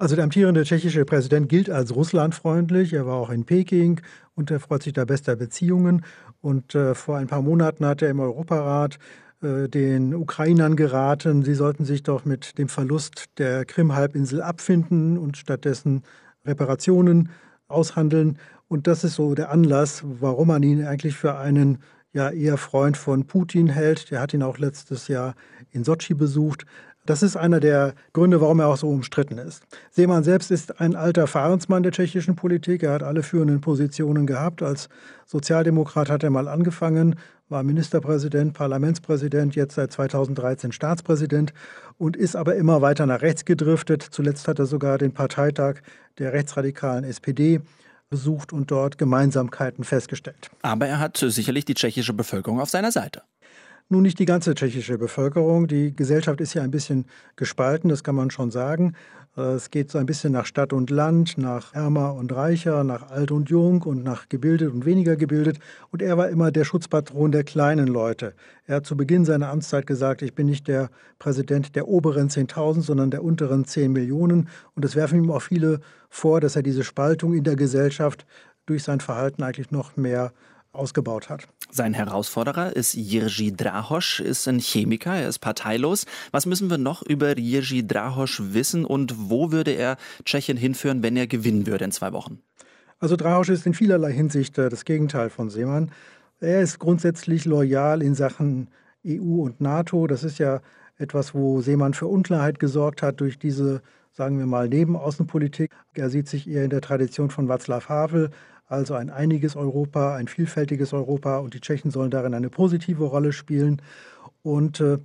Also der amtierende tschechische Präsident gilt als russlandfreundlich. Er war auch in Peking und er freut sich da bester Beziehungen. Und äh, vor ein paar Monaten hat er im Europarat äh, den Ukrainern geraten, sie sollten sich doch mit dem Verlust der Krim-Halbinsel abfinden und stattdessen Reparationen aushandeln. Und das ist so der Anlass, warum man ihn eigentlich für einen ja eher Freund von Putin hält. Der hat ihn auch letztes Jahr in Sotschi besucht. Das ist einer der Gründe, warum er auch so umstritten ist. Seemann selbst ist ein alter Fahrensmann der tschechischen Politik. Er hat alle führenden Positionen gehabt. Als Sozialdemokrat hat er mal angefangen, war Ministerpräsident, Parlamentspräsident, jetzt seit 2013 Staatspräsident und ist aber immer weiter nach rechts gedriftet. Zuletzt hat er sogar den Parteitag der rechtsradikalen SPD besucht und dort Gemeinsamkeiten festgestellt. Aber er hat sicherlich die tschechische Bevölkerung auf seiner Seite. Nun nicht die ganze tschechische Bevölkerung. Die Gesellschaft ist ja ein bisschen gespalten, das kann man schon sagen. Äh, es geht so ein bisschen nach Stadt und Land, nach ärmer und reicher, nach alt und jung und nach gebildet und weniger gebildet. Und er war immer der Schutzpatron der kleinen Leute. Er hat zu Beginn seiner Amtszeit gesagt, ich bin nicht der Präsident der oberen 10.000, sondern der unteren 10 Millionen. Und es werfen ihm auch viele vor, dass er diese Spaltung in der Gesellschaft durch sein Verhalten eigentlich noch mehr ausgebaut hat. Sein Herausforderer ist Jiří Drahoš, ist ein Chemiker, er ist parteilos. Was müssen wir noch über Jiří Drahoš wissen und wo würde er Tschechien hinführen, wenn er gewinnen würde in zwei Wochen? Also Drahoš ist in vielerlei Hinsicht äh, das Gegenteil von Seemann. Er ist grundsätzlich loyal in Sachen EU und NATO. Das ist ja etwas, wo Seemann für Unklarheit gesorgt hat durch diese, sagen wir mal, Nebenaußenpolitik. Er sieht sich eher in der Tradition von Václav Havel, also ein einiges Europa, ein vielfältiges Europa und die Tschechen sollen darin eine positive Rolle spielen. Und äh,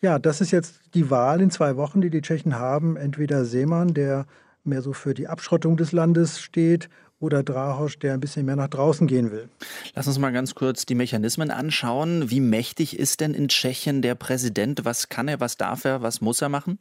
ja, das ist jetzt die Wahl in zwei Wochen, die die Tschechen haben. Entweder Seemann, der mehr so für die Abschottung des Landes steht, oder Drahosch, der ein bisschen mehr nach draußen gehen will. Lass uns mal ganz kurz die Mechanismen anschauen. Wie mächtig ist denn in Tschechien der Präsident? Was kann er, was darf er, was muss er machen?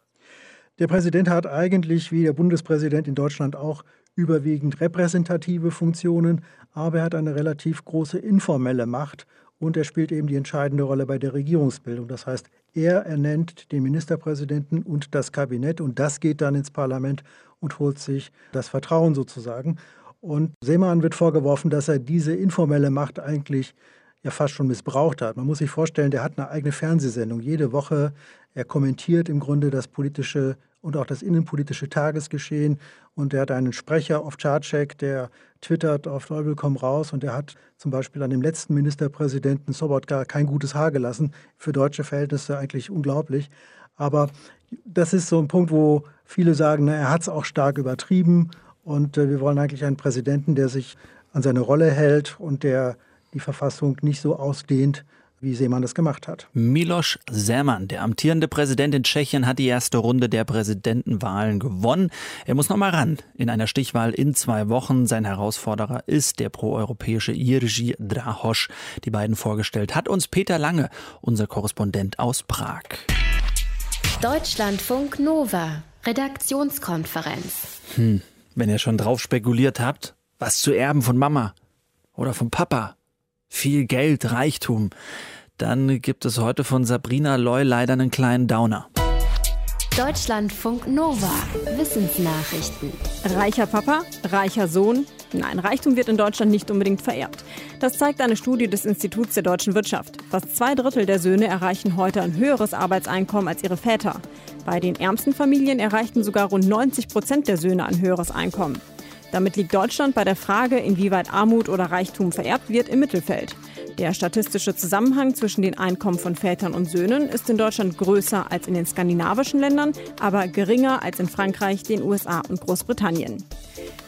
Der Präsident hat eigentlich, wie der Bundespräsident in Deutschland auch, überwiegend repräsentative Funktionen, aber er hat eine relativ große informelle Macht und er spielt eben die entscheidende Rolle bei der Regierungsbildung. Das heißt, er ernennt den Ministerpräsidenten und das Kabinett und das geht dann ins Parlament und holt sich das Vertrauen sozusagen. Und Seemann wird vorgeworfen, dass er diese informelle Macht eigentlich ja fast schon missbraucht hat. Man muss sich vorstellen, der hat eine eigene Fernsehsendung jede Woche. Er kommentiert im Grunde das politische und auch das innenpolitische Tagesgeschehen. Und er hat einen Sprecher auf Chartcheck, der twittert auf Teufel komm raus. Und er hat zum Beispiel an dem letzten Ministerpräsidenten Sobotka kein gutes Haar gelassen. Für deutsche Verhältnisse eigentlich unglaublich. Aber das ist so ein Punkt, wo viele sagen, na, er hat es auch stark übertrieben. Und äh, wir wollen eigentlich einen Präsidenten, der sich an seine Rolle hält und der die Verfassung nicht so ausdehnt, wie Seemann das gemacht hat. Miloš Zeman, der amtierende Präsident in Tschechien, hat die erste Runde der Präsidentenwahlen gewonnen. Er muss noch mal ran in einer Stichwahl in zwei Wochen. Sein Herausforderer ist der proeuropäische Jiří Drahoš. Die beiden vorgestellt hat uns Peter Lange, unser Korrespondent aus Prag. Deutschlandfunk Nova, Redaktionskonferenz. Hm, wenn ihr schon drauf spekuliert habt, was zu erben von Mama oder vom Papa viel Geld, Reichtum, dann gibt es heute von Sabrina Loy leider einen kleinen Downer. Deutschlandfunk Nova. Wissensnachrichten. Reicher Papa, reicher Sohn. Nein, Reichtum wird in Deutschland nicht unbedingt vererbt. Das zeigt eine Studie des Instituts der deutschen Wirtschaft. Fast zwei Drittel der Söhne erreichen heute ein höheres Arbeitseinkommen als ihre Väter. Bei den ärmsten Familien erreichten sogar rund 90 Prozent der Söhne ein höheres Einkommen. Damit liegt Deutschland bei der Frage, inwieweit Armut oder Reichtum vererbt wird, im Mittelfeld. Der statistische Zusammenhang zwischen den Einkommen von Vätern und Söhnen ist in Deutschland größer als in den skandinavischen Ländern, aber geringer als in Frankreich, den USA und Großbritannien.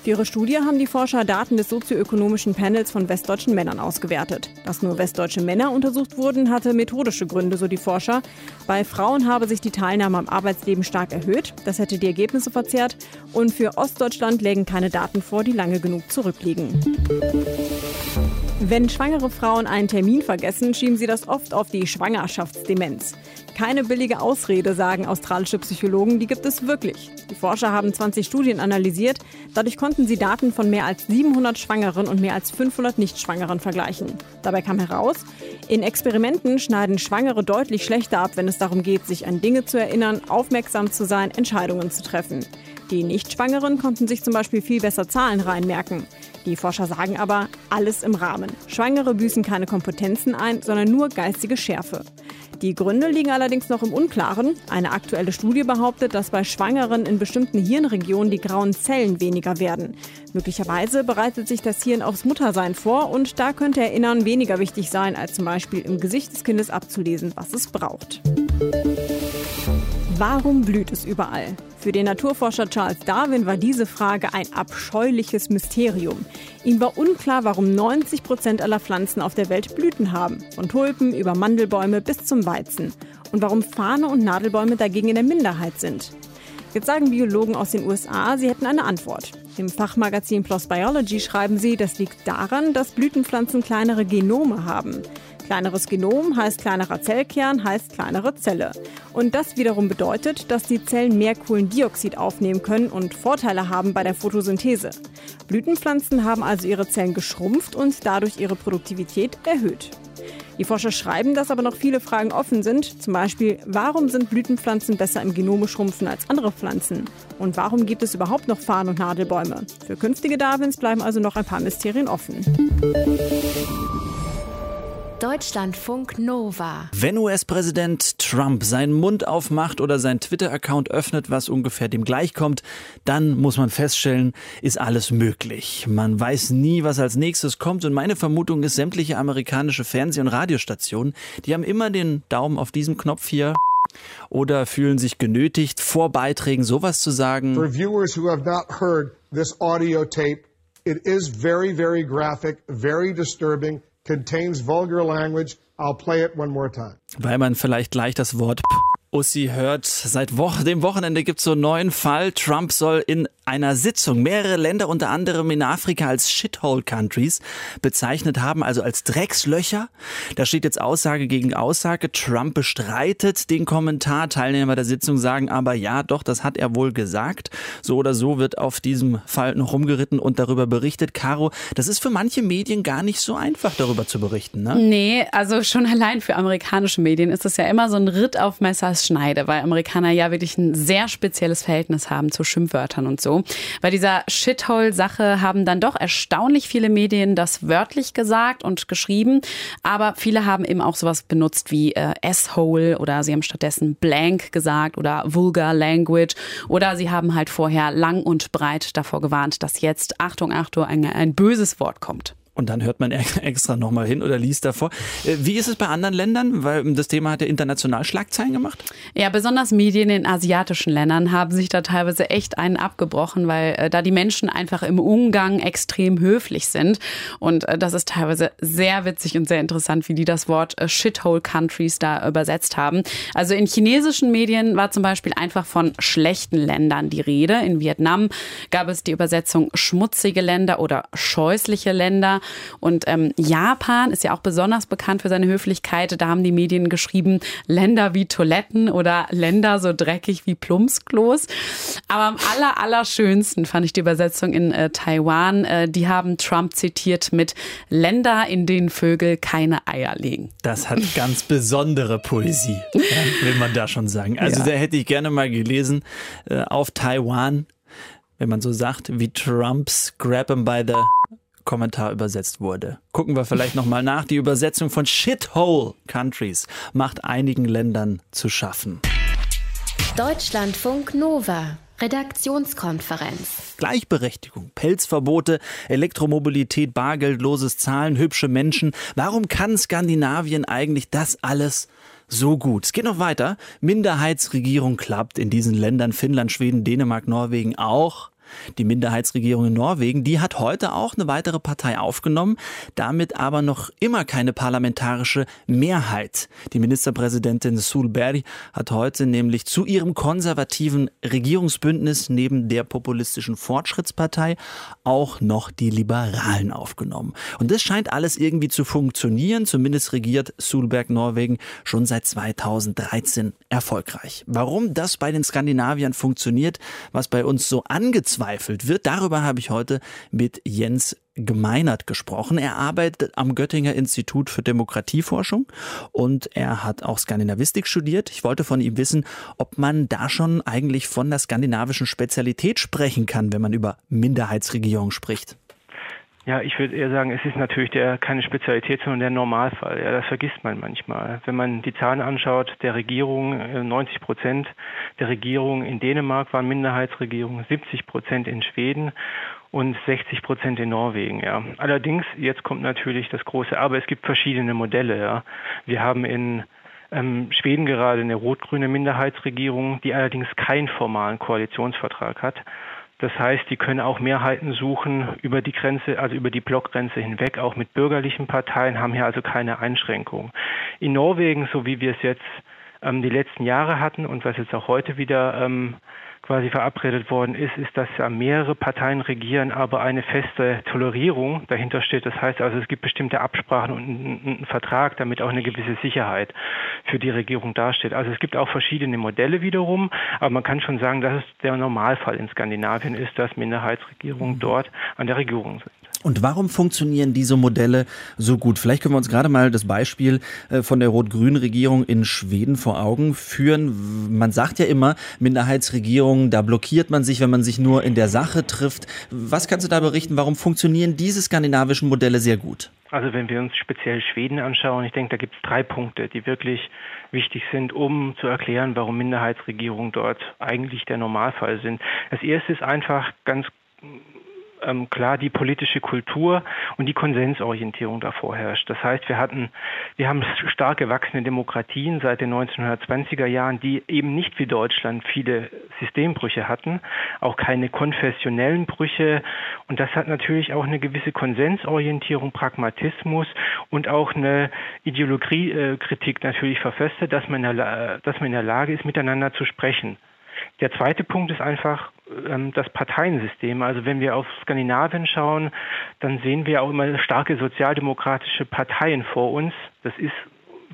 Für ihre Studie haben die Forscher Daten des sozioökonomischen Panels von westdeutschen Männern ausgewertet. Dass nur westdeutsche Männer untersucht wurden, hatte methodische Gründe, so die Forscher. Bei Frauen habe sich die Teilnahme am Arbeitsleben stark erhöht. Das hätte die Ergebnisse verzerrt. Und für Ostdeutschland lägen keine Daten vor, die lange genug zurückliegen. Wenn schwangere Frauen einen Termin vergessen, schieben sie das oft auf die Schwangerschaftsdemenz. Keine billige Ausrede, sagen australische Psychologen, die gibt es wirklich. Die Forscher haben 20 Studien analysiert. Dadurch konnten sie Daten von mehr als 700 Schwangeren und mehr als 500 Nichtschwangeren vergleichen. Dabei kam heraus, in Experimenten schneiden Schwangere deutlich schlechter ab, wenn es darum geht, sich an Dinge zu erinnern, aufmerksam zu sein, Entscheidungen zu treffen. Die Nichtschwangeren konnten sich zum Beispiel viel besser Zahlen reinmerken. Die Forscher sagen aber, alles im Rahmen. Schwangere büßen keine Kompetenzen ein, sondern nur geistige Schärfe. Die Gründe liegen allerdings noch im Unklaren. Eine aktuelle Studie behauptet, dass bei Schwangeren in bestimmten Hirnregionen die grauen Zellen weniger werden. Möglicherweise bereitet sich das Hirn aufs Muttersein vor und da könnte Erinnern weniger wichtig sein, als zum Beispiel im Gesicht des Kindes abzulesen, was es braucht. Warum blüht es überall? Für den Naturforscher Charles Darwin war diese Frage ein abscheuliches Mysterium. Ihm war unklar, warum 90 Prozent aller Pflanzen auf der Welt Blüten haben, von Tulpen über Mandelbäume bis zum Weizen. Und warum Fahne und Nadelbäume dagegen in der Minderheit sind. Jetzt sagen Biologen aus den USA, sie hätten eine Antwort. Im Fachmagazin PLOS Biology schreiben sie, das liegt daran, dass Blütenpflanzen kleinere Genome haben. Kleineres Genom heißt kleinerer Zellkern, heißt kleinere Zelle. Und das wiederum bedeutet, dass die Zellen mehr Kohlendioxid aufnehmen können und Vorteile haben bei der Photosynthese. Blütenpflanzen haben also ihre Zellen geschrumpft und dadurch ihre Produktivität erhöht. Die Forscher schreiben, dass aber noch viele Fragen offen sind. Zum Beispiel, warum sind Blütenpflanzen besser im Genome schrumpfen als andere Pflanzen? Und warum gibt es überhaupt noch Farn- und Nadelbäume? Für künftige Darwins bleiben also noch ein paar Mysterien offen. Deutschlandfunk Nova. Wenn US-Präsident Trump seinen Mund aufmacht oder seinen Twitter-Account öffnet, was ungefähr dem gleichkommt, dann muss man feststellen, ist alles möglich. Man weiß nie, was als nächstes kommt und meine Vermutung ist, sämtliche amerikanische Fernseh- und Radiostationen, die haben immer den Daumen auf diesem Knopf hier oder fühlen sich genötigt, vor Beiträgen sowas zu sagen. For viewers who have not heard this audio tape, it is very, very graphic, very disturbing contains vulgar language. I'll play it one more time. Weil man vielleicht gleich das Wort P Ussi hört, seit Wo dem Wochenende gibt es so einen neuen Fall. Trump soll in einer Sitzung mehrere Länder, unter anderem in Afrika, als Shithole Countries bezeichnet haben, also als Dreckslöcher. Da steht jetzt Aussage gegen Aussage. Trump bestreitet den Kommentar. Teilnehmer der Sitzung sagen aber, ja, doch, das hat er wohl gesagt. So oder so wird auf diesem Fall noch rumgeritten und darüber berichtet. Caro, das ist für manche Medien gar nicht so einfach, darüber zu berichten, ne? Nee, also schon allein für amerikanische Medien ist es ja immer so ein Ritt auf Messers Schneide, weil Amerikaner ja wirklich ein sehr spezielles Verhältnis haben zu Schimpfwörtern und so. Bei dieser Shithole-Sache haben dann doch erstaunlich viele Medien das wörtlich gesagt und geschrieben, aber viele haben eben auch sowas benutzt wie äh, S-Hole oder sie haben stattdessen Blank gesagt oder Vulgar Language oder sie haben halt vorher lang und breit davor gewarnt, dass jetzt, Achtung, Achtung, ein, ein böses Wort kommt. Und dann hört man extra nochmal hin oder liest davor. Äh, wie ist es bei anderen Ländern? Weil das Thema hat ja international Schlagzeilen gemacht. Ja, besonders Medien in asiatischen Ländern haben sich da teilweise echt einen abgebrochen, weil äh, da die Menschen einfach im Umgang extrem höflich sind. Und äh, das ist teilweise sehr witzig und sehr interessant, wie die das Wort äh, Shithole Countries da übersetzt haben. Also in chinesischen Medien war zum Beispiel einfach von schlechten Ländern die Rede. In Vietnam gab es die Übersetzung schmutzige Länder oder scheußliche Länder. Und ähm, Japan ist ja auch besonders bekannt für seine Höflichkeit. Da haben die Medien geschrieben, Länder wie Toiletten oder Länder so dreckig wie Plumpsklos. Aber am aller, allerschönsten fand ich die Übersetzung in äh, Taiwan. Äh, die haben Trump zitiert mit Länder, in denen Vögel keine Eier legen. Das hat ganz besondere Poesie, will man da schon sagen. Also Ja. da hätte ich gerne mal gelesen äh, auf Taiwan, wenn man so sagt, wie Trumps Grab 'em by the Kommentar übersetzt wurde. Gucken wir vielleicht nochmal nach. Die Übersetzung von Shithole Countries macht einigen Ländern zu schaffen. Deutschlandfunk Nova. Redaktionskonferenz. Gleichberechtigung, Pelzverbote, Elektromobilität, bargeldloses Zahlen, hübsche Menschen. Warum kann Skandinavien eigentlich das alles so gut? Es geht noch weiter. Minderheitsregierung klappt in diesen Ländern Finnland, Schweden, Dänemark, Norwegen auch. Die Minderheitsregierung in Norwegen, die hat heute auch eine weitere Partei aufgenommen, damit aber noch immer keine parlamentarische Mehrheit. Die Ministerpräsidentin Solberg hat heute nämlich zu ihrem konservativen Regierungsbündnis neben der populistischen Fortschrittspartei auch noch die Liberalen aufgenommen. Und das scheint alles irgendwie zu funktionieren. Zumindest regiert Solberg Norwegen schon seit 2013 erfolgreich. Warum das bei den Skandinaviern funktioniert, was bei uns so angezweifelt wird, darüber habe ich heute mit Jens Gemeinert gesprochen. Er arbeitet am Göttinger Institut für Demokratieforschung und er hat auch Skandinavistik studiert. Ich wollte von ihm wissen, ob man da schon eigentlich von der skandinavischen Spezialität sprechen kann, wenn man über Minderheitsregierung spricht. Ja, ich würde eher sagen, es ist natürlich der, keine Spezialität, sondern der Normalfall. Ja, das vergisst man manchmal. Wenn man die Zahlen anschaut, der Regierung, äh, 90 Prozent der Regierung in Dänemark waren Minderheitsregierungen, 70 Prozent in Schweden und 60 Prozent in Norwegen. Ja. Allerdings, jetzt kommt natürlich das große Aber, es gibt verschiedene Modelle. Ja. Wir haben in ähm, Schweden gerade eine rot-grüne Minderheitsregierung, die allerdings keinen formalen Koalitionsvertrag hat. Das heißt, die können auch Mehrheiten suchen über die Grenze, also über die Blockgrenze hinweg, auch mit bürgerlichen Parteien, haben hier also keine Einschränkungen. In Norwegen, so wie wir es jetzt ähm, die letzten Jahre hatten und was jetzt auch heute wieder ähm, quasi verabredet worden ist, ist, dass ja mehrere Parteien regieren, aber eine feste Tolerierung dahinter steht. Das heißt also, es gibt bestimmte Absprachen und einen, einen Vertrag, damit auch eine gewisse Sicherheit für die Regierung dasteht. Also es gibt auch verschiedene Modelle wiederum, aber man kann schon sagen, dass es der Normalfall in Skandinavien ist, dass Minderheitsregierungen dort an der Regierung sind. Und warum funktionieren diese Modelle so gut? Vielleicht können wir uns gerade mal das Beispiel äh, von der rot-grünen Regierung in Schweden vor Augen führen. Man sagt ja immer, Minderheitsregierungen, da blockiert man sich, wenn man sich nur in der Sache trifft. Was kannst du da berichten? Warum funktionieren diese skandinavischen Modelle sehr gut? Also wenn wir uns speziell Schweden anschauen, ich denke, da gibt es drei Punkte, die wirklich wichtig sind, um zu erklären, warum Minderheitsregierungen dort eigentlich der Normalfall sind. Das erste ist einfach ganz ähm, klar die politische Kultur und die Konsensorientierung davor herrscht. Das heißt, wir hatten, wir haben stark gewachsene Demokratien seit den 1920er Jahren, die eben nicht wie Deutschland viele Systembrüche hatten, auch keine konfessionellen Brüche. Und das hat natürlich auch eine gewisse Konsensorientierung, Pragmatismus und auch eine Ideologiekritik natürlich verfestigt, dass man, in der, dass man in der Lage ist, miteinander zu sprechen. Der zweite Punkt ist einfach ähm, das Parteiensystem. Also wenn wir auf Skandinavien schauen, dann sehen wir auch immer starke sozialdemokratische Parteien vor uns. Das ist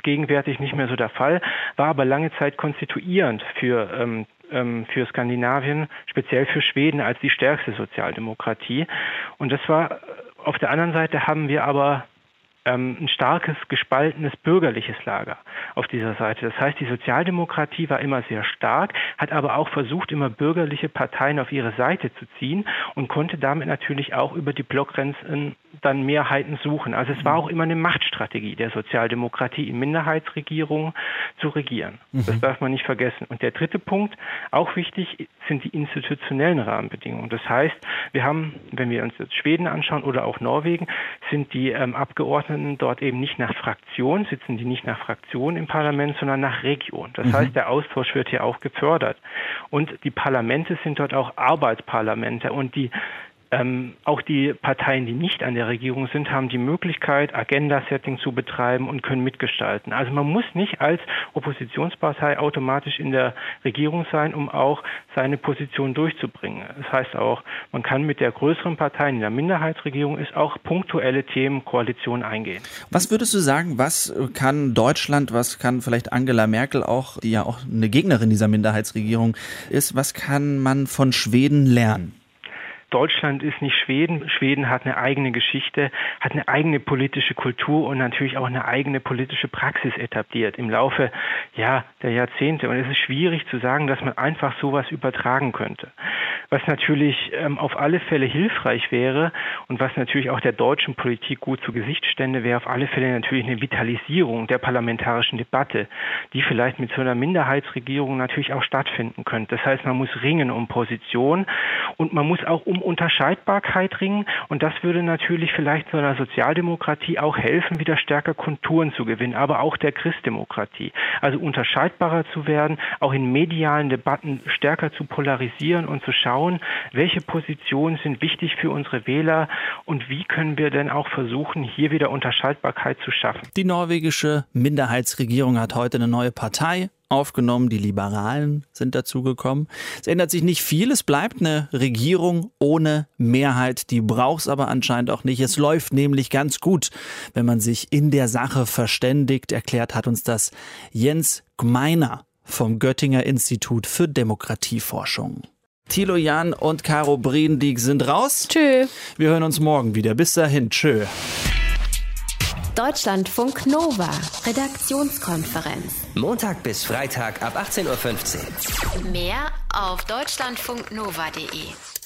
gegenwärtig nicht mehr so der Fall, war aber lange Zeit konstituierend für ähm, ähm für Skandinavien, speziell für Schweden als die stärkste Sozialdemokratie. Und das war auf der anderen Seite haben wir aber ähm, ein starkes, gespaltenes bürgerliches Lager auf dieser Seite. Das heißt, die Sozialdemokratie war immer sehr stark, hat aber auch versucht, immer bürgerliche Parteien auf ihre Seite zu ziehen und konnte damit natürlich auch über die Blockgrenzen dann Mehrheiten suchen. Also es war auch immer eine Machtstrategie der Sozialdemokratie, in Minderheitsregierungen zu regieren. Mhm. Das darf man nicht vergessen. Und der dritte Punkt, auch wichtig, sind die institutionellen Rahmenbedingungen. Das heißt, wir haben, wenn wir uns jetzt Schweden anschauen oder auch Norwegen, sind die ähm, Abgeordneten dort eben nicht nach Fraktion, sitzen die nicht nach Fraktion im Parlament, sondern nach Region. Das mhm. heißt, der Austausch wird hier auch gefördert. Und die Parlamente sind dort auch Arbeitsparlamente und die ähm, auch die Parteien, die nicht an der Regierung sind, haben die Möglichkeit, Agenda-Setting zu betreiben und können mitgestalten. Also man muss nicht als Oppositionspartei automatisch in der Regierung sein, um auch seine Position durchzubringen. Das heißt auch, man kann mit der größeren Partei in der Minderheitsregierung ist auch punktuelle Themen eingehen. Was würdest du sagen, was kann Deutschland, was kann vielleicht Angela Merkel auch, die ja auch eine Gegnerin dieser Minderheitsregierung ist, was kann man von Schweden lernen? Deutschland ist nicht Schweden. Schweden hat eine eigene Geschichte, hat eine eigene politische Kultur und natürlich auch eine eigene politische Praxis etabliert im Laufe ja, der Jahrzehnte. Und es ist schwierig zu sagen, dass man einfach sowas übertragen könnte. Was natürlich ähm, auf alle Fälle hilfreich wäre und was natürlich auch der deutschen Politik gut zu Gesicht stände, wäre auf alle Fälle natürlich eine Vitalisierung der parlamentarischen Debatte, die vielleicht mit so einer Minderheitsregierung natürlich auch stattfinden könnte. Das heißt, man muss ringen um Position und man muss auch um Unterscheidbarkeit ringen und das würde natürlich vielleicht so einer Sozialdemokratie auch helfen, wieder stärker Konturen zu gewinnen, aber auch der Christdemokratie. Also unterscheidbarer zu werden, auch in medialen Debatten stärker zu polarisieren und zu schauen, schauen, welche Positionen sind wichtig für unsere Wähler und wie können wir denn auch versuchen, hier wieder Unterscheidbarkeit zu schaffen. Die norwegische Minderheitsregierung hat heute eine neue Partei aufgenommen. Die Liberalen sind dazugekommen. Es ändert sich nicht viel. Es bleibt eine Regierung ohne Mehrheit. Die braucht es aber anscheinend auch nicht. Es läuft nämlich ganz gut, wenn man sich in der Sache verständigt. Erklärt hat uns das Jens Gmeiner vom Göttinger Institut für Demokratieforschung. Thilo Jan und Caro Briendiek sind raus. Tschö. Wir hören uns morgen wieder. Bis dahin. Tschö. Deutschlandfunk Nova, Redaktionskonferenz. Montag bis Freitag ab 18.15 Uhr. Mehr auf deutschlandfunknova.de.